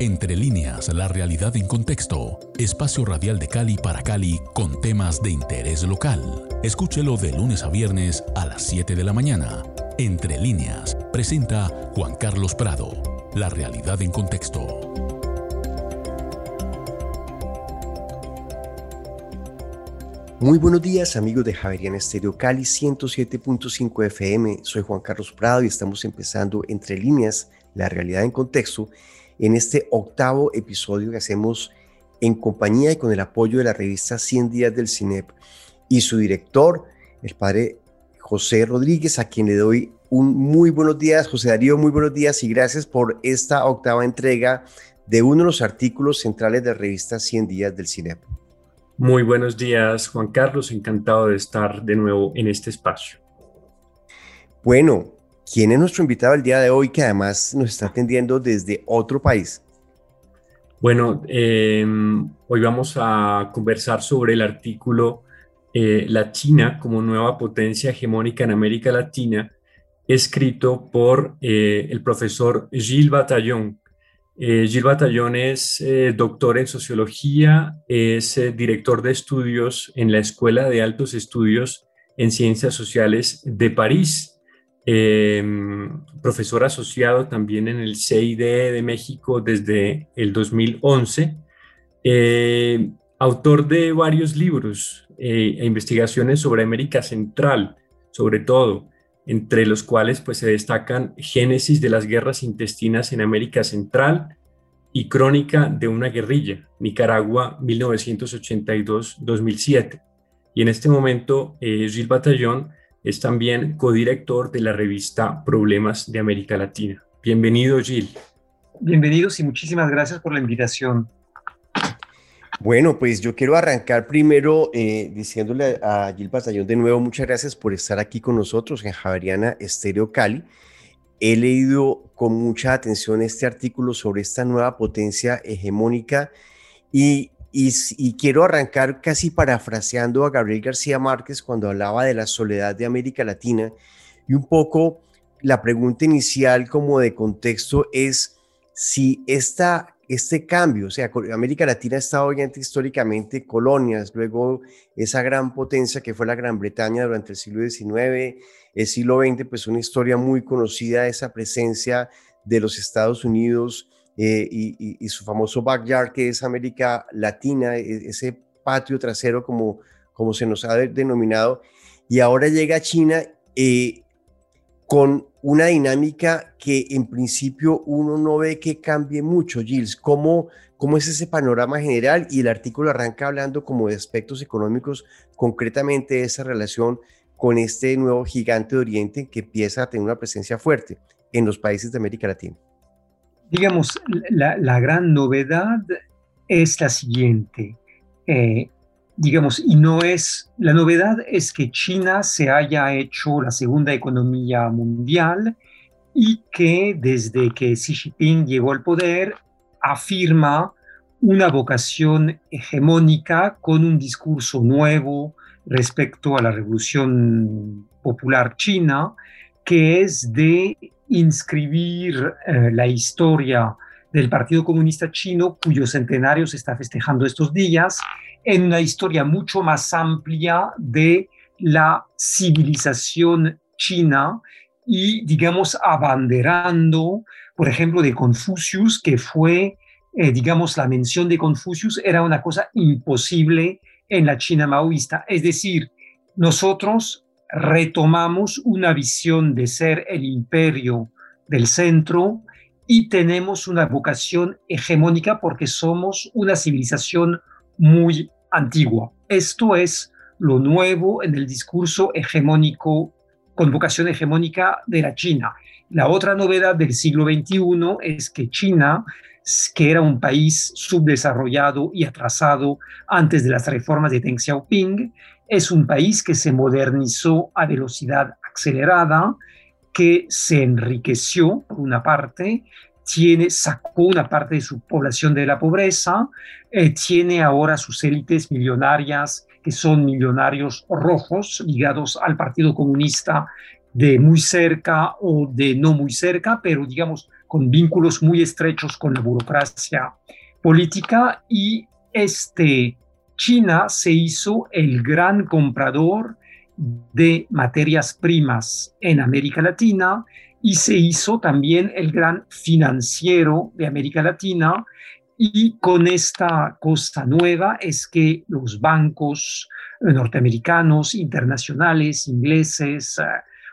Entre líneas, la realidad en contexto. Espacio radial de Cali para Cali con temas de interés local. Escúchelo de lunes a viernes a las 7 de la mañana. Entre líneas, presenta Juan Carlos Prado. La realidad en contexto. Muy buenos días amigos de Javeriana Estéreo Cali 107.5 FM. Soy Juan Carlos Prado y estamos empezando Entre líneas, la realidad en contexto en este octavo episodio que hacemos en compañía y con el apoyo de la revista 100 días del CINEP y su director, el padre José Rodríguez, a quien le doy un muy buenos días. José Darío, muy buenos días y gracias por esta octava entrega de uno de los artículos centrales de la revista 100 días del CINEP. Muy buenos días, Juan Carlos. Encantado de estar de nuevo en este espacio. Bueno, ¿Quién es nuestro invitado el día de hoy que además nos está atendiendo desde otro país? Bueno, em, hoy vamos a conversar sobre el artículo eh, La China como nueva potencia hegemónica en América Latina, escrito por eh, el profesor Gilles Batallón. Eh, Gilles Batallón es doctor en sociología, es director de estudios en la Escuela de Altos Estudios en Ciencias Sociales de París Em, profesor asociado también en el CID de México desde el 2011, eh, autor de varios libros eh, e investigaciones sobre América Central, sobre todo, entre los cuales pues, se destacan Génesis de las guerras intestinas en América Central y Crónica de una guerrilla, Nicaragua 1982-2007. Y en este momento, eh, Gilles Batallón es también codirector de la revista Problemas de América Latina. Bienvenido, Gil. Bienvenidos y muchísimas gracias por la invitación. Bueno, pues yo quiero arrancar primero eh, diciéndole a Gil Batallón de nuevo muchas gracias por estar aquí con nosotros en Javeriana Estéreo Cali. He leído con mucha atención este artículo sobre esta nueva potencia hegemónica y y, quiero arrancar casi parafraseando a Gabriel García Márquez cuando hablaba de la soledad de América Latina y un poco la pregunta inicial como de contexto es si esta, este cambio, o sea, América Latina ha estado obviamente históricamente colonias, luego esa gran potencia que fue la Gran Bretaña durante el siglo XIX, el siglo XX, pues una historia muy conocida, esa presencia de los Estados Unidos eh, y, su famoso backyard que es América Latina, e, ese patio trasero como, como se nos ha denominado, y ahora llega China eh, con una dinámica que en principio uno no ve que cambie mucho, Gilles. ¿Cómo, ¿Cómo es ese panorama general? Y el artículo arranca hablando como de aspectos económicos, concretamente de esa relación con este nuevo gigante de Oriente que empieza a tener una presencia fuerte en los países de América Latina. Digamos, la, gran novedad es la siguiente. Eh, digamos, y no es, la novedad es que China se haya hecho la segunda economía mundial y que desde que Xi Jinping llegó al poder afirma una vocación hegemónica con un discurso nuevo respecto a la revolución popular china, que es de inscribir eh, la historia del Partido Comunista Chino, cuyo centenario se está festejando estos días, en una historia mucho más amplia de la civilización china y, digamos, abanderando, por ejemplo, de Confucius, que fue, eh, digamos, la mención de Confucius era una cosa imposible en la China maoísta. Es decir, nosotros retomamos una visión de ser el imperio del centro y tenemos una vocación hegemónica porque somos una civilización muy antigua. Esto es lo nuevo en el discurso hegemónico, con vocación hegemónica de la China. La otra novedad del siglo XXI es que China, que era un país subdesarrollado y atrasado antes de las reformas de Deng Xiaoping, es un país que se modernizó a velocidad acelerada, que se enriqueció por una parte, tiene, sacó una parte de su población de la pobreza, eh, tiene ahora sus élites millonarias, que son millonarios rojos ligados al Partido Comunista de muy cerca o de no muy cerca, pero digamos con vínculos muy estrechos con la burocracia política y este China se hizo el gran comprador de materias primas en América Latina y se hizo también el gran financiero de América Latina. Y con esta cosa nueva es que los bancos norteamericanos, internacionales, ingleses, eh,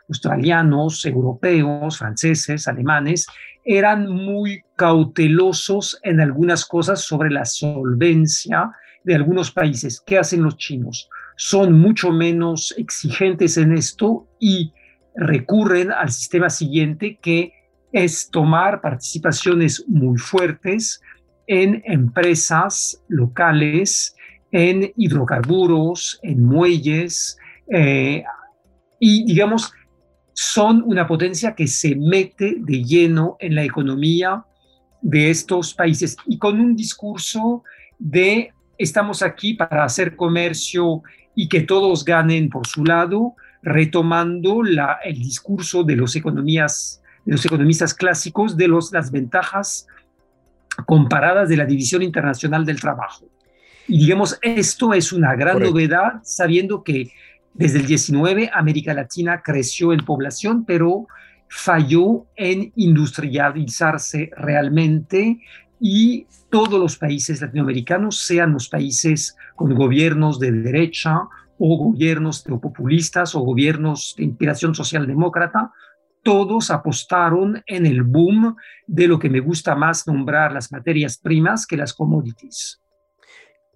australianos, europeos, franceses, alemanes, eran muy cautelosos en algunas cosas sobre la solvencia de algunos países. ¿Qué hacen los chinos? Son mucho menos exigentes en esto y recurren al sistema siguiente que es tomar participaciones muy fuertes en empresas locales, en hidrocarburos, en muelles, eh, y digamos, son una potencia que se mete de lleno en la economía de estos países y con un discurso de estamos aquí para hacer comercio y que todos ganen por su lado, retomando la, el discurso de los, economías, de los economistas clásicos de los, las ventajas comparadas de la División Internacional del Trabajo. Y digamos, esto es una gran novedad, sabiendo que desde el 19 América Latina creció en población, pero falló en industrializarse realmente y todos los países latinoamericanos, sean los países con gobiernos de derecha o gobiernos populistas o gobiernos de inspiración socialdemócrata, todos apostaron en el boom de lo que me gusta más nombrar las materias primas que las commodities.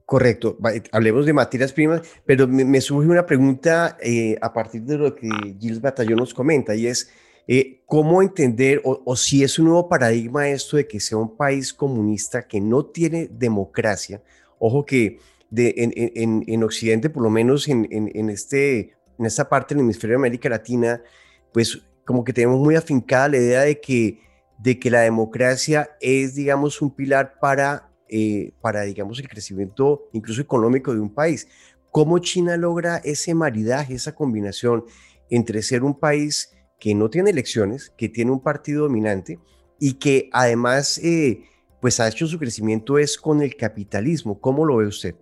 Correcto, hablemos de materias primas, pero me, surge una pregunta eh, a partir de lo que Gilles Batallón nos comenta y es, eh, ¿Cómo entender o, si es un nuevo paradigma esto de que sea un país comunista que no tiene democracia? Ojo que de, en, Occidente, por lo menos en, este, en esta parte del hemisferio de América Latina, pues como que tenemos muy afincada la idea de que, de que la democracia es, digamos, un pilar para, eh, para, digamos, el crecimiento incluso económico de un país. ¿Cómo China logra ese maridaje, esa combinación entre ser un país que no tiene elecciones, que tiene un partido dominante y que además eh, pues ha hecho su crecimiento es con el capitalismo. ¿Cómo lo ve usted?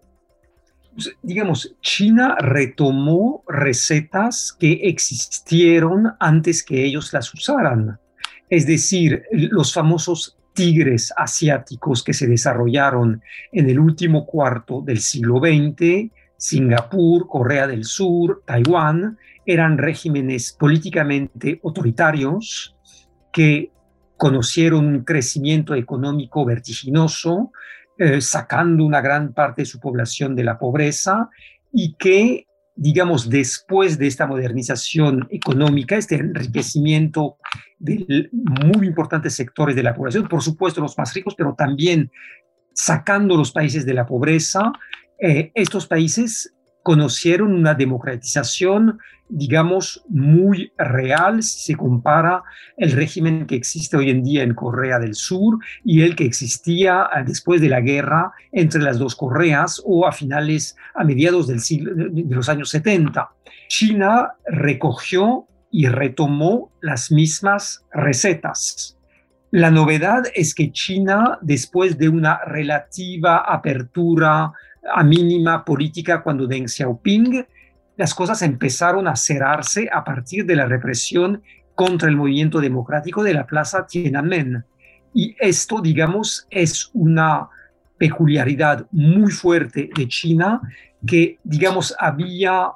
Pues, digamos, China retomó recetas que existieron antes que ellos las usaran. Es decir, los famosos tigres asiáticos que se desarrollaron en el último cuarto del siglo XX, Singapur, Corea del Sur, Taiwán, eran regímenes políticamente autoritarios que conocieron un crecimiento económico vertiginoso, eh, sacando una gran parte de su población de la pobreza y que, digamos, después de esta modernización económica, este enriquecimiento de muy importantes sectores de la población, por supuesto los más ricos, pero también sacando los países de la pobreza, eh, estos países conocieron una democratización, digamos, muy real si se compara el régimen que existe hoy en día en Corea del Sur y el que existía eh, después de la guerra entre las dos Coreas o a finales, a mediados del siglo, de los años 70. China recogió y retomó las mismas recetas. La novedad es que China, después de una relativa apertura a mínima política cuando Deng Xiaoping, las cosas empezaron a cerrarse a partir de la represión contra el movimiento democrático de la plaza Tiananmen. Y esto, digamos, es una peculiaridad muy fuerte de China que, digamos, había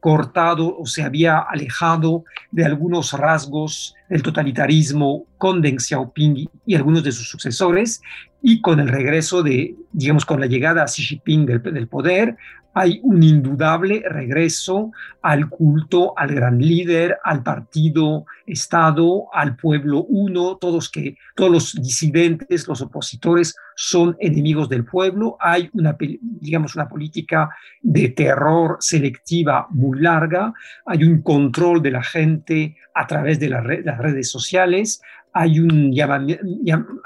cortado o se había alejado de algunos rasgos del totalitarismo con Deng Xiaoping y algunos de sus sucesores, y con el regreso de, digamos, con la llegada a Xi Jinping del, poder, hay un indudable regreso al culto al gran líder, al partido Estado, al pueblo uno, todos que todos los disidentes, los opositores son enemigos del pueblo, hay una digamos una política de terror selectiva muy larga, hay un control de la gente a través de las redes sociales, hay un,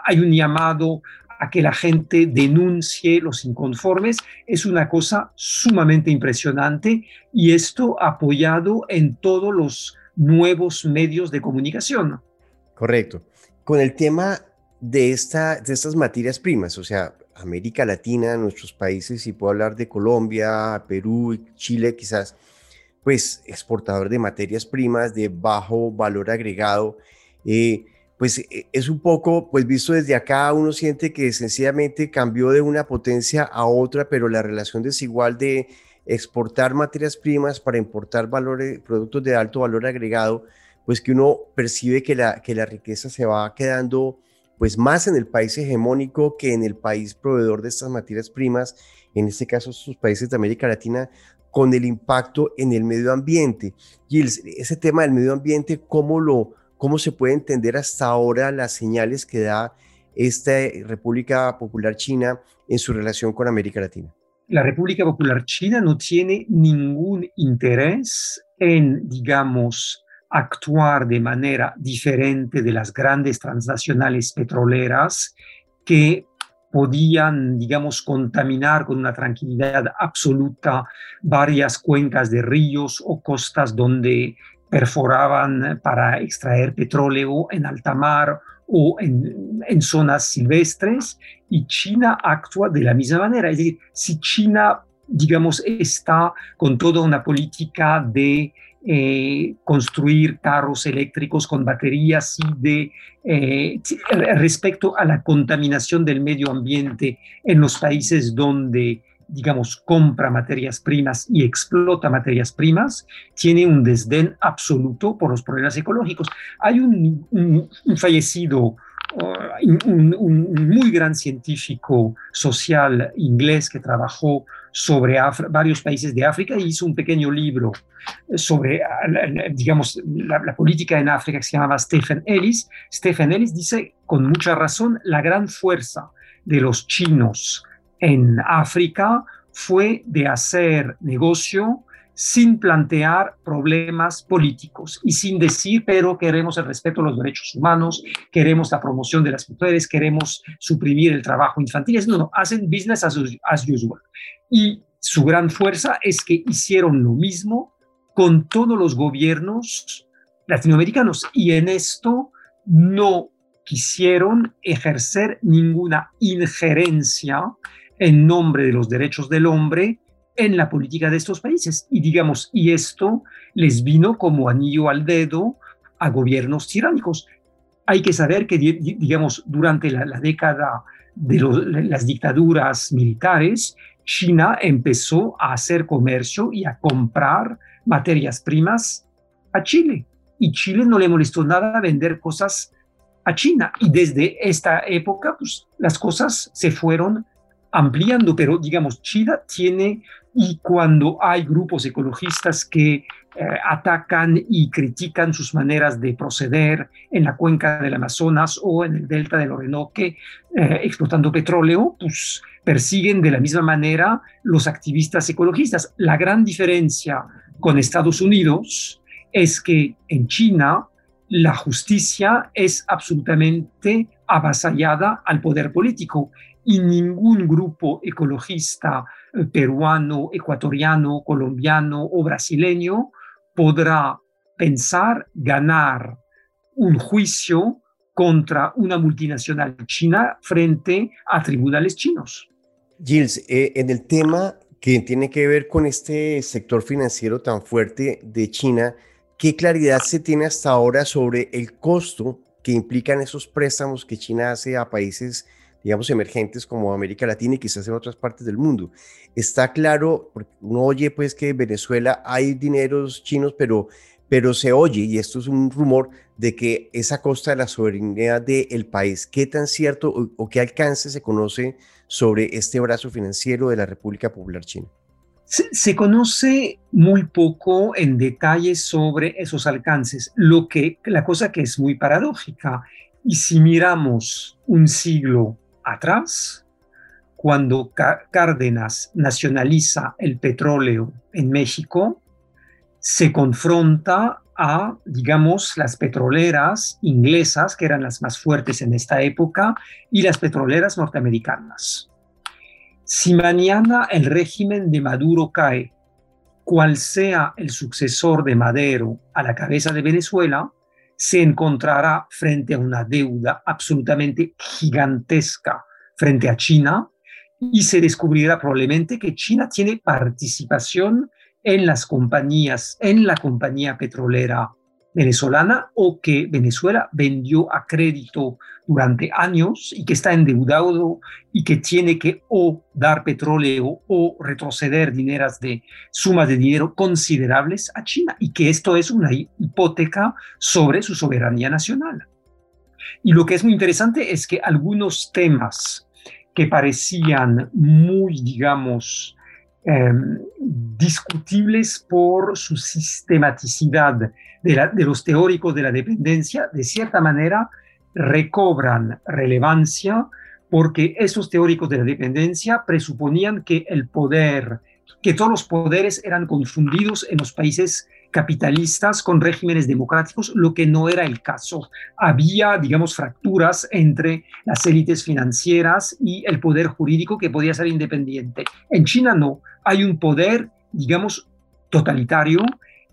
hay un llamado a que la gente denuncie los inconformes es una cosa sumamente impresionante y esto apoyado en todos los nuevos medios de comunicación. Correcto. con el tema de, esta, de estas materias primas, o sea, América Latina, nuestros países, y puedo hablar de Colombia, Perú, Chile quizás, pues exportador de materias primas de bajo valor agregado, eh, pues e, es un poco, pues visto desde acá, uno siente que sencillamente cambió de una potencia a otra, pero la relación desigual de exportar materias primas para importar valores, productos de alto valor agregado, pues que uno percibe que la, que la riqueza se va quedando pues más en el país hegemónico que en el país proveedor de estas materias primas, en este caso sus países de América Latina, con el impacto en el medio ambiente. Y ese tema del medio ambiente, ¿cómo, lo, ¿cómo se puede entender hasta ahora las señales que da esta República Popular China en su relación con América Latina? La República Popular China no tiene ningún interés en, digamos, actuar de manera diferente de las grandes transnacionales petroleras que podían, digamos, contaminar con una tranquilidad absoluta varias cuencas de ríos o costas donde perforaban para extraer petróleo en alta mar o en, en, zonas silvestres, y China actúa de la misma manera. Es decir, si China, digamos, está con toda una política de eh, construir carros eléctricos con baterías y de eh, respecto a la contaminación del medio ambiente en los países donde digamos, compra materias primas y explota materias primas, tiene un desdén absoluto por los problemas ecológicos. Hay un, fallecido un, muy gran científico social inglés que trabajó sobre varios países de África y hizo un pequeño libro sobre, digamos, la, política en África que se llamaba Stephen Ellis. Stephen Ellis dice con mucha razón, la gran fuerza de los chinos en África fue de hacer negocio sin plantear problemas políticos y sin decir, pero queremos el respeto a los derechos humanos, queremos la promoción de las mujeres, queremos suprimir el trabajo infantil. No, no, hacen business as, usual. Y su gran fuerza es que hicieron lo mismo con todos los gobiernos latinoamericanos y en esto no quisieron ejercer ninguna injerencia en nombre de los derechos del hombre en la política de estos países. Y digamos, y esto les vino como anillo al dedo a gobiernos tiránicos. Hay que saber que, digamos, durante la, década de las dictaduras militares, China empezó a hacer comercio y a comprar materias primas a Chile. Y Chile no le molestó nada vender cosas a China. Y desde esta época, pues las cosas se fueron ampliando, pero digamos, China tiene y cuando hay grupos ecologistas que eh, atacan y critican sus maneras de proceder en la cuenca del Amazonas o en el delta del Orinoque eh, explotando petróleo, pues persiguen de la misma manera los activistas ecologistas. La gran diferencia con Estados Unidos es que en China la justicia es absolutamente avasallada al poder político y ningún grupo ecologista eh, peruano, ecuatoriano, colombiano o brasileño podrá pensar ganar un juicio contra una multinacional china frente a tribunales chinos. Gilles, eh, en el tema que tiene que ver con este sector financiero tan fuerte de China, ¿qué claridad se tiene hasta ahora sobre el costo que implican esos préstamos que China hace a países digamos, emergentes como América Latina y quizás en otras partes del mundo. Está claro, porque uno oye pues que en Venezuela hay dineros chinos, pero, pero se oye, y esto es un rumor, de que es a costa de la soberanía del país. ¿Qué tan cierto o, qué alcance se conoce sobre este brazo financiero de la República Popular China? Se, conoce muy poco en detalle sobre esos alcances, lo que la cosa que es muy paradójica. Y si miramos un siglo atrás, cuando Cárdenas nacionaliza el petróleo en México, se confronta a, digamos, las petroleras inglesas, que eran las más fuertes en esta época, y las petroleras norteamericanas. Si mañana el régimen de Maduro cae, cual sea el sucesor de Madero a la cabeza de Venezuela, se encontrará frente a una deuda absolutamente gigantesca frente a China y se descubrirá probablemente que China tiene participación en las compañías, en la compañía petrolera venezolana o que Venezuela vendió a crédito durante años y que está endeudado y que tiene que o dar petróleo o retroceder dineras de sumas de dinero considerables a China y que esto es una hipoteca sobre su soberanía nacional. Y lo que es muy interesante es que algunos temas que parecían muy, digamos, em, discutibles por su sistematicidad de, de los teóricos de la dependencia, de cierta manera recobran relevancia porque esos teóricos de la dependencia presuponían que el poder, que todos los poderes eran confundidos en los países capitalistas con regímenes democráticos, lo que no era el caso. Había, digamos, fracturas entre las élites financieras y el poder jurídico que podía ser independiente. En China no, hay un poder, digamos, totalitario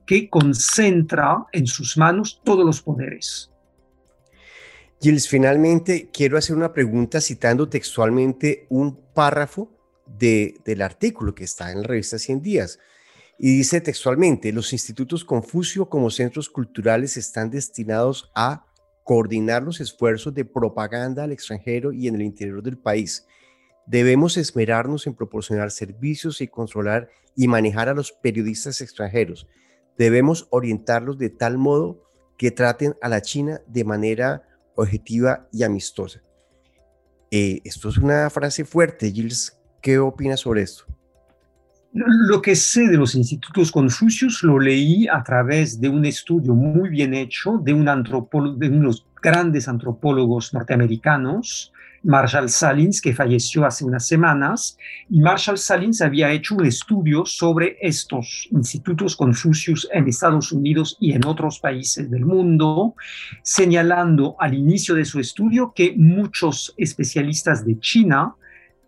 que concentra en sus manos todos los poderes. Gilles, finalmente quiero hacer una pregunta citando textualmente un párrafo de, del artículo que está en la revista 100 días. Y dice textualmente, los institutos Confucio como centros culturales están destinados a coordinar los esfuerzos de propaganda al extranjero y en el interior del país. Debemos esmerarnos en proporcionar servicios y controlar y manejar a los periodistas extranjeros. Debemos orientarlos de tal modo que traten a la China de manera objetiva y amistosa. Eh, esto es una frase fuerte. Gilles, ¿qué opinas sobre esto? Lo que sé de los institutos Confucius lo leí a través de un estudio muy bien hecho de un de unos grandes antropólogos norteamericanos, Marshall Salins, que falleció hace unas semanas, y Marshall Salins había hecho un estudio sobre estos institutos Confucius en Estados Unidos y en otros países del mundo, señalando al inicio de su estudio que muchos especialistas de China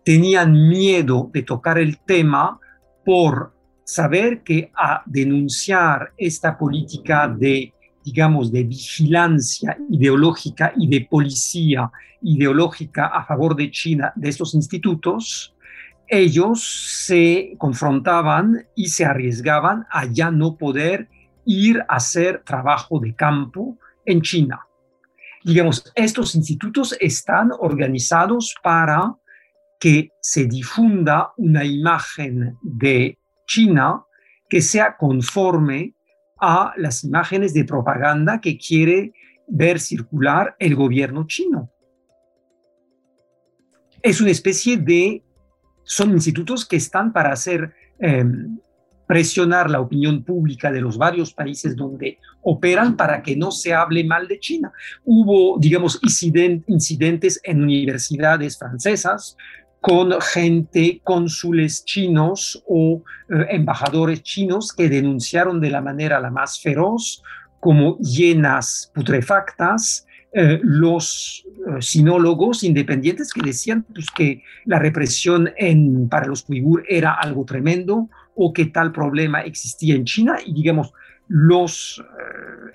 tenían miedo de tocar el tema por saber que a denunciar esta política de, digamos, de vigilancia ideológica y de policía ideológica a favor de China de estos institutos, ellos se confrontaban y se arriesgaban a ya no poder ir a hacer trabajo de campo en China. Digamos, estos institutos están organizados para que se difunda una imagen de China que sea conforme a las imágenes de propaganda que quiere ver circular el gobierno chino. Es una especie de, son institutos que están para hacer em, presionar la opinión pública de los varios países donde operan para que no se hable mal de China. Hubo, digamos, incidentes en universidades francesas, con gente, cónsules chinos o eh, embajadores chinos que denunciaron de la manera la más feroz como llenas putrefactas eh, los eh, sinólogos independientes que decían pues, que la represión para los uigur era algo tremendo o que tal problema existía en China y digamos los,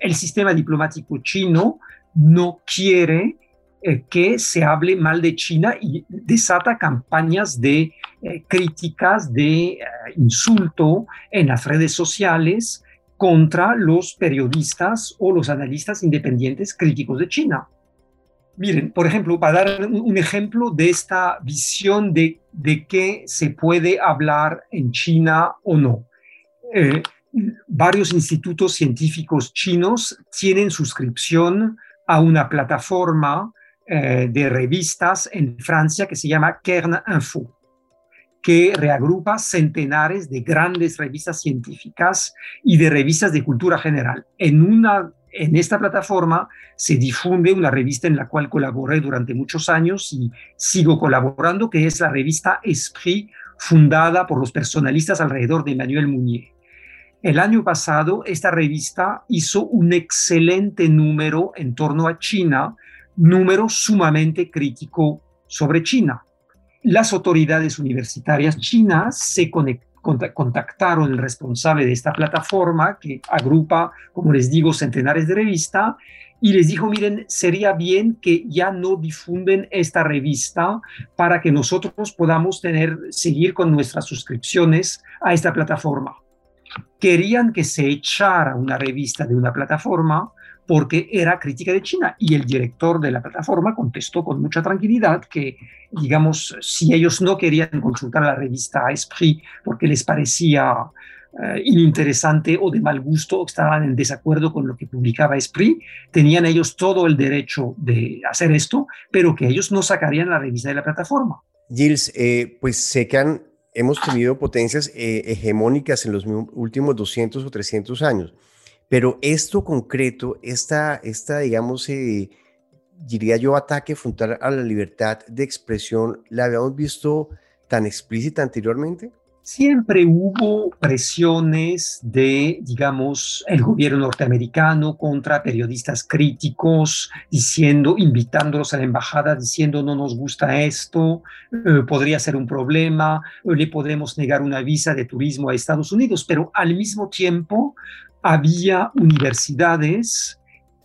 el sistema diplomático chino no quiere eh, que se hable mal de China y desata campañas de eh, críticas, de eh, insulto en las redes sociales contra los periodistas o los analistas independientes críticos de China. Miren, por ejemplo, para dar un, ejemplo de esta visión de, de qué se puede hablar en China o no. varios institutos científicos chinos tienen suscripción a una plataforma eh, de revistas en Francia que se llama Kern Info, que reagrupa centenares de grandes revistas científicas y de revistas de cultura general. En, una, en esta plataforma se difunde una revista en la cual colaboré durante muchos años y sigo colaborando, que es la revista Esprit, fundada por los personalistas alrededor de Emmanuel Mounier. El año pasado, esta revista hizo un excelente número en torno a China, número sumamente crítico sobre China. Las autoridades universitarias chinas se contactaron el responsable de esta plataforma que agrupa, como les digo, centenares de revistas y les dijo, miren, sería bien que ya no difunden esta revista para que nosotros podamos tener, seguir con nuestras suscripciones a esta plataforma. Querían que se echara una revista de una plataforma porque era crítica de China y el director de la plataforma contestó con mucha tranquilidad que, digamos, si ellos no querían consultar la revista Esprit porque les parecía eh, ininteresante o de mal gusto o estaban en desacuerdo con lo que publicaba Esprit, tenían ellos todo el derecho de hacer esto, pero que ellos no sacarían la revista de la plataforma. Gilles, eh, pues sé que han, hemos tenido potencias eh, hegemónicas en los últimos 200 o 300 años. Pero esto concreto, esta, esta digamos, eh, diría yo, ataque frontal a la libertad de expresión, ¿la habíamos visto tan explícita anteriormente? Siempre hubo presiones de, digamos, el gobierno norteamericano contra periodistas críticos, diciendo, invitándolos a la embajada, diciendo no nos gusta esto, eh, podría ser un problema, le podemos negar una visa de turismo a Estados Unidos, pero al mismo tiempo había universidades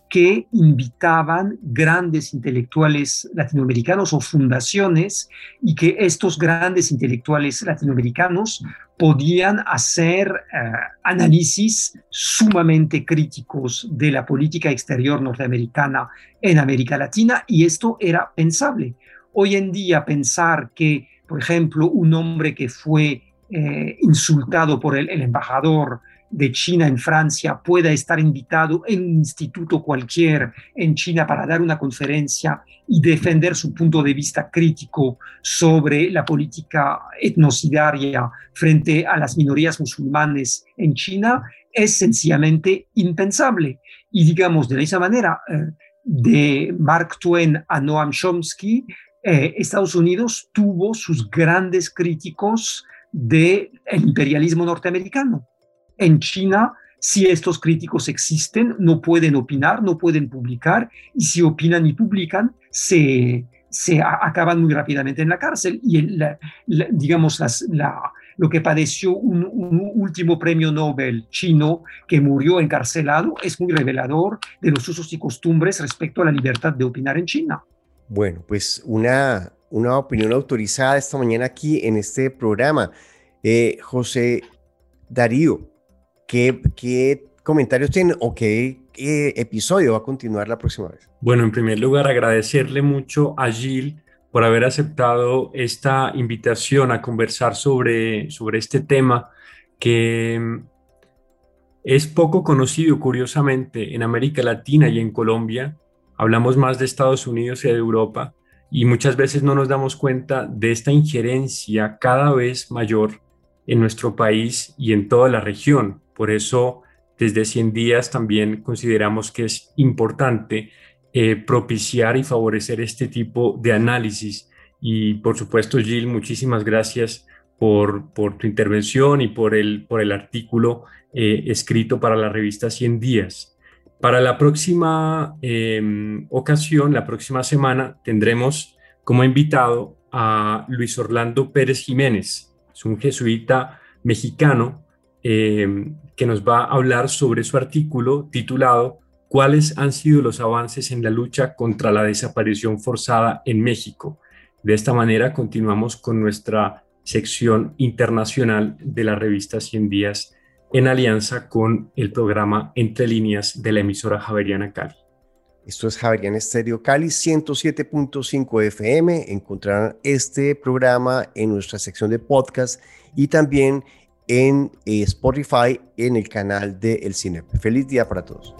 que invitaban grandes intelectuales latinoamericanos o fundaciones y que estos grandes intelectuales latinoamericanos podían hacer eh, análisis sumamente críticos de la política exterior norteamericana en América Latina y esto era pensable. Hoy en día pensar que, por ejemplo, un hombre que fue eh, insultado por el embajador de China en Francia pueda estar invitado en un instituto cualquier en China para dar una conferencia y defender su punto de vista crítico sobre la política etnocidaria frente a las minorías musulmanes en China es sencillamente impensable. Y digamos, de esa manera, eh, de Mark Twain a Noam Chomsky, eh, Estados Unidos tuvo sus grandes críticos del imperialismo norteamericano en China, si estos críticos existen, no pueden opinar, no pueden publicar, y si opinan y publican, se, se acaban muy rápidamente en la cárcel. Y digamos, lo que padeció un, último premio Nobel chino que murió encarcelado es muy revelador de los usos y costumbres respecto a la libertad de opinar en China. Bueno, pues una, una opinión autorizada esta mañana aquí en este programa. Eh, José Darío, ¿Qué, comentarios tienen o qué, episodio va a continuar la próxima vez? Bueno, en primer lugar, agradecerle mucho a Gil por haber aceptado esta invitación a conversar sobre, sobre este tema que mm, es poco conocido, curiosamente, en América Latina y en Colombia. Hablamos más de Estados Unidos y de Europa y muchas veces no nos damos cuenta de esta injerencia cada vez mayor en nuestro país y en toda la región. Por eso, desde 100 días también consideramos que es importante eh, propiciar y favorecer este tipo de análisis. Y por supuesto, Gil, muchísimas gracias por, tu intervención y por el, por el artículo eh, escrito para la revista 100 días. Para la próxima em, ocasión, la próxima semana, tendremos como invitado a Luis Orlando Pérez Jiménez. Es un jesuita mexicano em, que nos va a hablar sobre su artículo titulado ¿Cuáles han sido los avances en la lucha contra la desaparición forzada en México? De esta manera continuamos con nuestra sección internacional de la revista 100 días en alianza con el programa Entre líneas de la emisora Javeriana Cali. Esto es Javeriana Estéreo Cali 107.5 FM. Encontrarán este programa en nuestra sección de podcast y también en eh, Spotify en el canal de El Cine. Feliz día para todos.